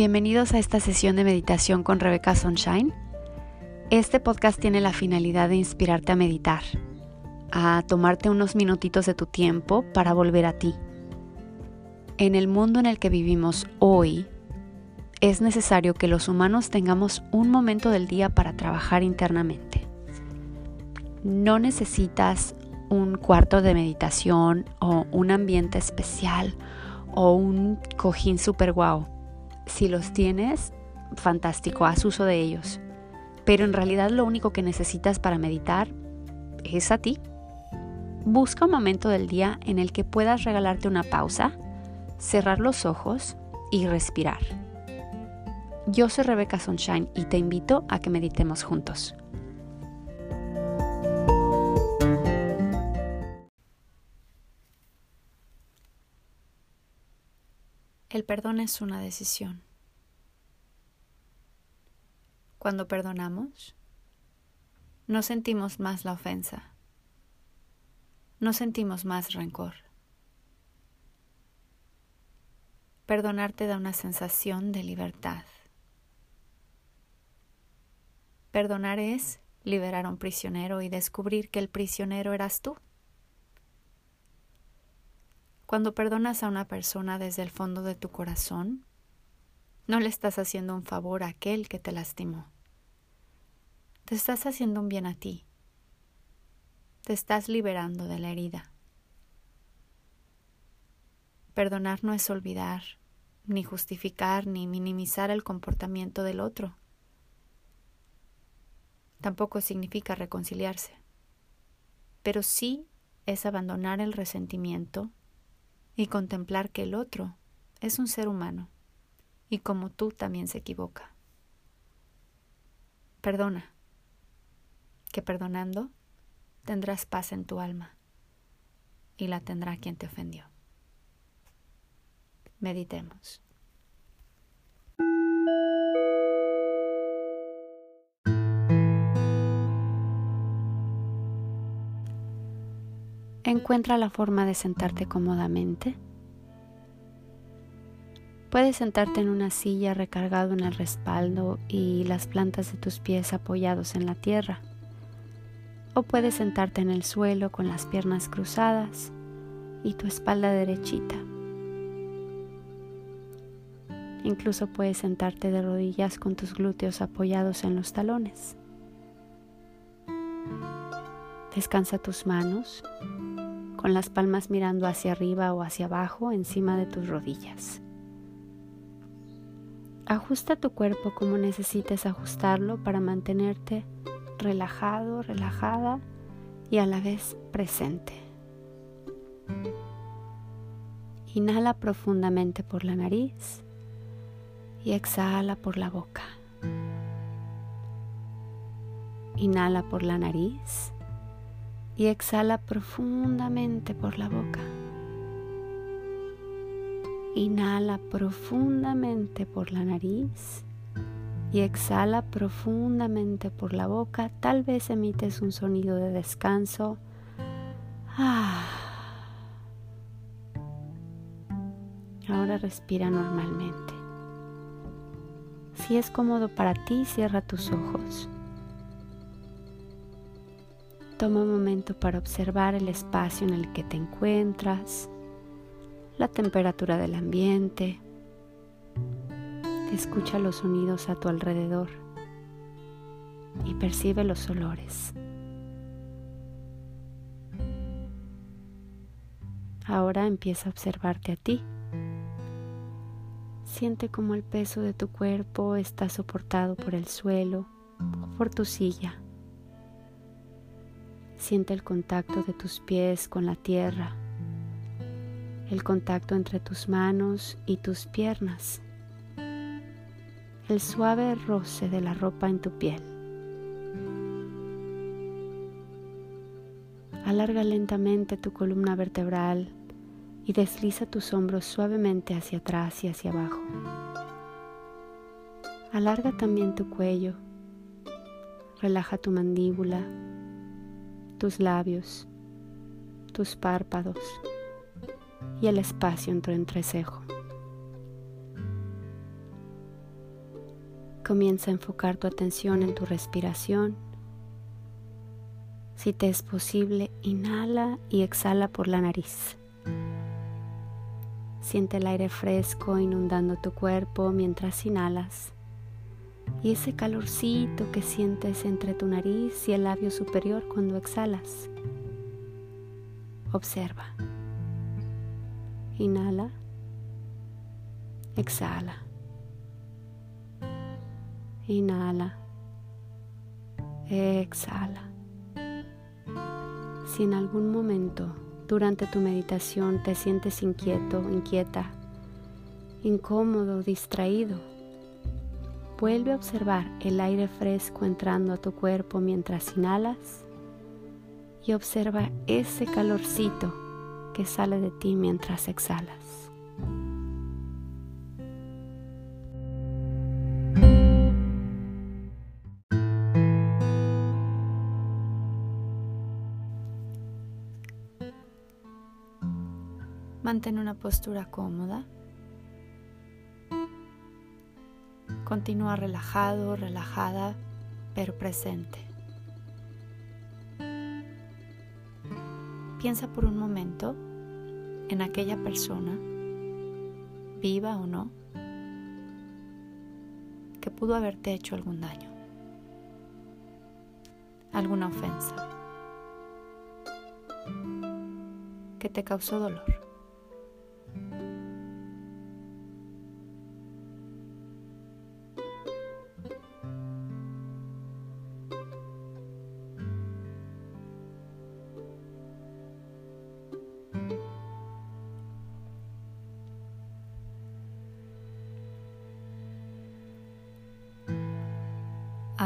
Bienvenidos a esta sesión de meditación con Rebecca Sunshine. Este podcast tiene la finalidad de inspirarte a meditar, a tomarte unos minutitos de tu tiempo para volver a ti. En el mundo en el que vivimos hoy, es necesario que los humanos tengamos un momento del día para trabajar internamente. No necesitas un cuarto de meditación o un ambiente especial o un cojín super guau. Si los tienes, fantástico, haz uso de ellos. Pero en realidad lo único que necesitas para meditar es a ti. Busca un momento del día en el que puedas regalarte una pausa, cerrar los ojos y respirar. Yo soy Rebecca Sunshine y te invito a que meditemos juntos. El perdón es una decisión. Cuando perdonamos, no sentimos más la ofensa, no sentimos más rencor. Perdonar te da una sensación de libertad. Perdonar es liberar a un prisionero y descubrir que el prisionero eras tú. Cuando perdonas a una persona desde el fondo de tu corazón, no le estás haciendo un favor a aquel que te lastimó. Te estás haciendo un bien a ti. Te estás liberando de la herida. Perdonar no es olvidar, ni justificar, ni minimizar el comportamiento del otro. Tampoco significa reconciliarse, pero sí es abandonar el resentimiento y contemplar que el otro es un ser humano y como tú también se equivoca. Perdona, que perdonando tendrás paz en tu alma y la tendrá quien te ofendió. Meditemos. Encuentra la forma de sentarte cómodamente. Puedes sentarte en una silla recargado en el respaldo y las plantas de tus pies apoyados en la tierra. O puedes sentarte en el suelo con las piernas cruzadas y tu espalda derechita. Incluso puedes sentarte de rodillas con tus glúteos apoyados en los talones. Descansa tus manos con las palmas mirando hacia arriba o hacia abajo encima de tus rodillas. Ajusta tu cuerpo como necesites ajustarlo para mantenerte relajado, relajada y a la vez presente. Inhala profundamente por la nariz y exhala por la boca. Inhala por la nariz y exhala profundamente por la boca. Inhala profundamente por la nariz y exhala profundamente por la boca. Tal vez emites un sonido de descanso. Ah. Ahora respira normalmente. Si es cómodo para ti, cierra tus ojos. Toma un momento para observar el espacio en el que te encuentras, la temperatura del ambiente. Escucha los sonidos a tu alrededor y percibe los olores. Ahora empieza a observarte a ti. Siente como el peso de tu cuerpo está soportado por el suelo o por tu silla. Siente el contacto de tus pies con la tierra, el contacto entre tus manos y tus piernas, el suave roce de la ropa en tu piel. Alarga lentamente tu columna vertebral y desliza tus hombros suavemente hacia atrás y hacia abajo. Alarga también tu cuello. Relaja tu mandíbula tus labios, tus párpados y el espacio en tu entrecejo. comienza a enfocar tu atención en tu respiración. Si te es posible, inhala y exhala por la nariz. Siente el aire fresco inundando tu cuerpo mientras inhalas y ese calorcito que sientes entre tu nariz y el labio superior cuando exhalas. Observa. Inhala. Exhala. Inhala. Exhala. Si en algún momento durante tu meditación te sientes inquieto, inquieta, incómodo, distraído, vuelve a observar el aire fresco entrando a tu cuerpo mientras inhalas y observa ese calorcito que sale de ti mientras exhalas. Mantén una postura cómoda. Continúa relajado, relajada, pero presente. Piensa por un momento en aquella persona, viva o no, que pudo haberte hecho algún daño, alguna ofensa, que te causó dolor.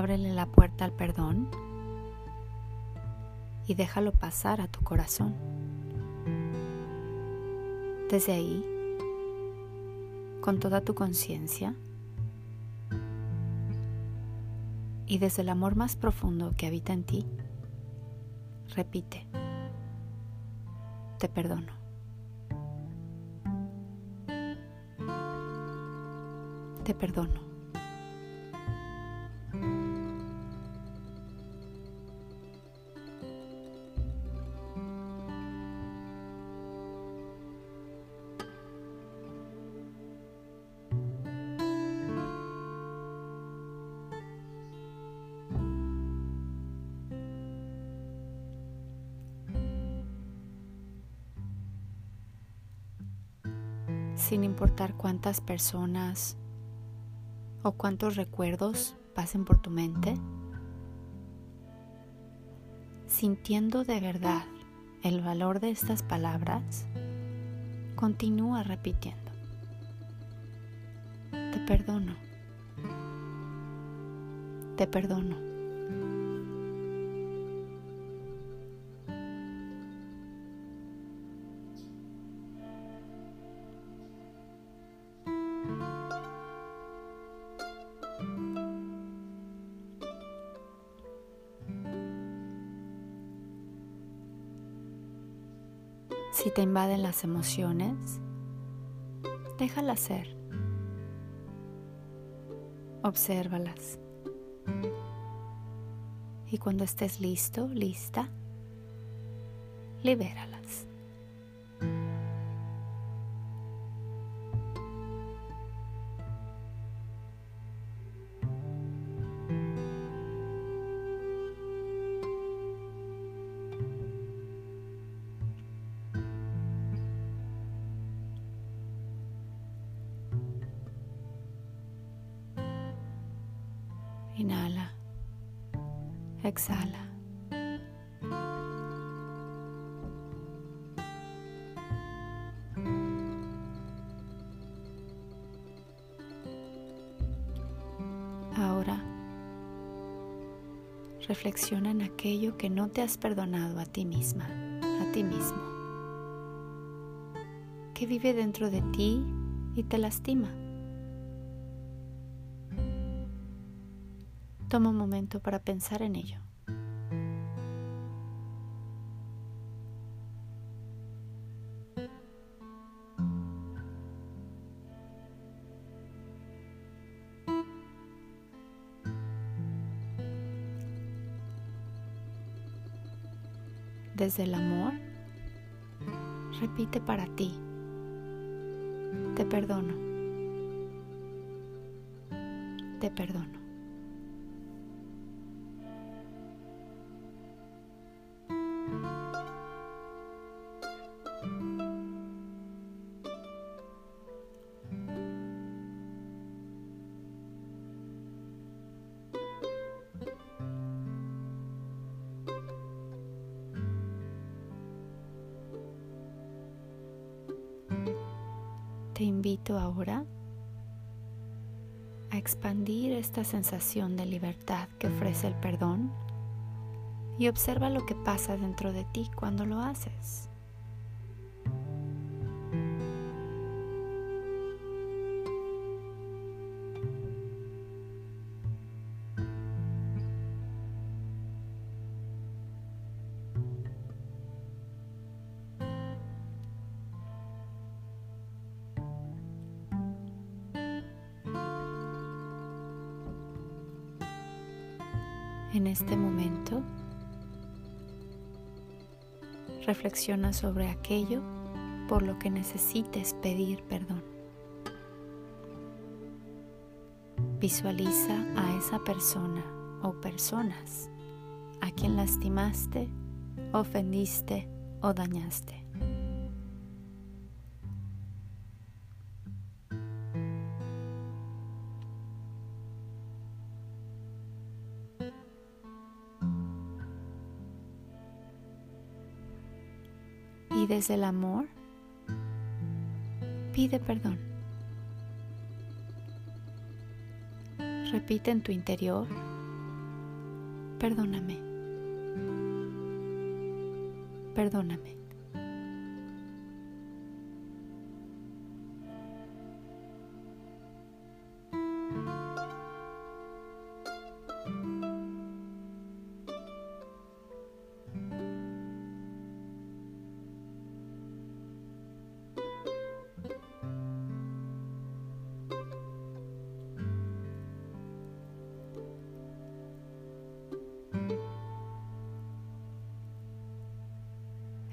Ábrele la puerta al perdón y déjalo pasar a tu corazón. Desde ahí, con toda tu conciencia y desde el amor más profundo que habita en ti, repite, te perdono. Te perdono. Sin importar cuántas personas o cuántos recuerdos pasen por tu mente, sintiendo de verdad el valor de estas palabras, continúa repitiendo. Te perdono. Te perdono. Si te invaden las emociones, déjalas ser. Obsérvalas. Y cuando estés listo, lista, libéralas. Inhala. Exhala. Ahora reflexiona en aquello que no te has perdonado a ti misma, a ti mismo, que vive dentro de ti y te lastima. Toma un momento para pensar en ello. Desde el amor, repite para ti, te perdono, te perdono. Invito ahora a expandir esta sensación de libertad que ofrece el perdón y observa lo que pasa dentro de ti cuando lo haces. En este momento, reflexiona sobre aquello por lo que necesites pedir perdón. Visualiza a esa persona o personas a quien lastimaste, ofendiste o dañaste. Desde el amor pide perdón. Repite en tu interior, perdóname, perdóname.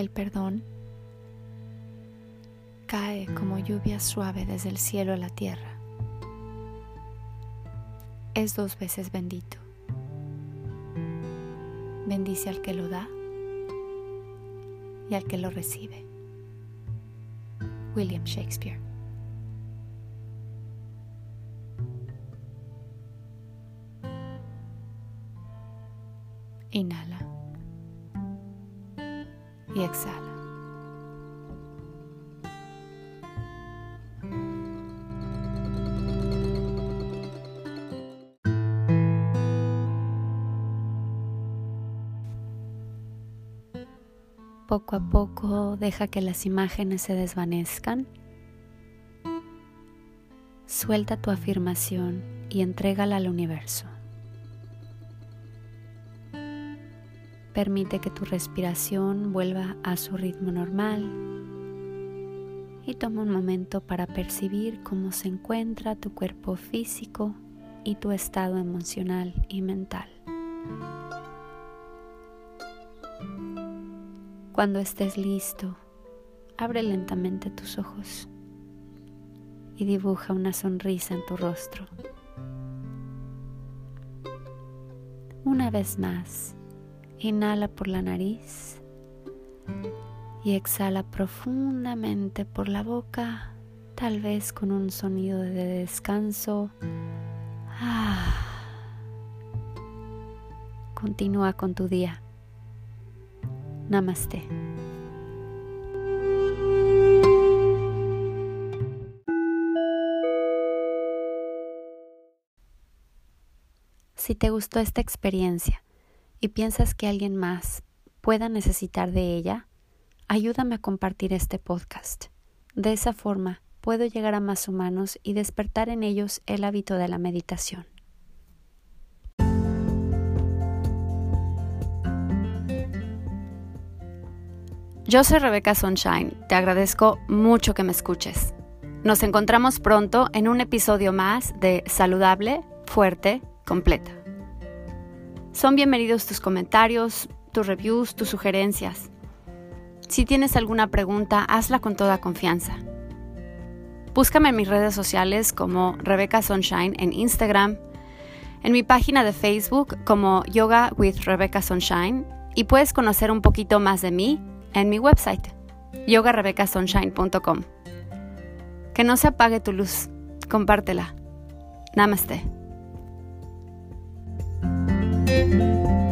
El perdón cae como lluvia suave desde el cielo a la tierra. Es dos veces bendito. Bendice al que lo da y al que lo recibe. William Shakespeare. Inhala exhala. Poco a poco deja que las imágenes se desvanezcan. Suelta tu afirmación y entrégala al universo. Permite que tu respiración vuelva a su ritmo normal y toma un momento para percibir cómo se encuentra tu cuerpo físico y tu estado emocional y mental. Cuando estés listo, abre lentamente tus ojos y dibuja una sonrisa en tu rostro. Una vez más, Inhala por la nariz y exhala profundamente por la boca, tal vez con un sonido de descanso. Ah. Continúa con tu día. Namaste. Si te gustó esta experiencia, y piensas que alguien más pueda necesitar de ella, ayúdame a compartir este podcast. De esa forma puedo llegar a más humanos y despertar en ellos el hábito de la meditación. Yo soy Rebeca Sunshine, te agradezco mucho que me escuches. Nos encontramos pronto en un episodio más de Saludable, Fuerte, Completa. Son bienvenidos tus comentarios, tus reviews, tus sugerencias. Si tienes alguna pregunta, hazla con toda confianza. Búscame en mis redes sociales como Rebecca Sunshine en Instagram, en mi página de Facebook como Yoga with Rebecca Sunshine y puedes conocer un poquito más de mí en mi website yogarebeccasunshine.com. Que no se apague tu luz, compártela. Namaste. Música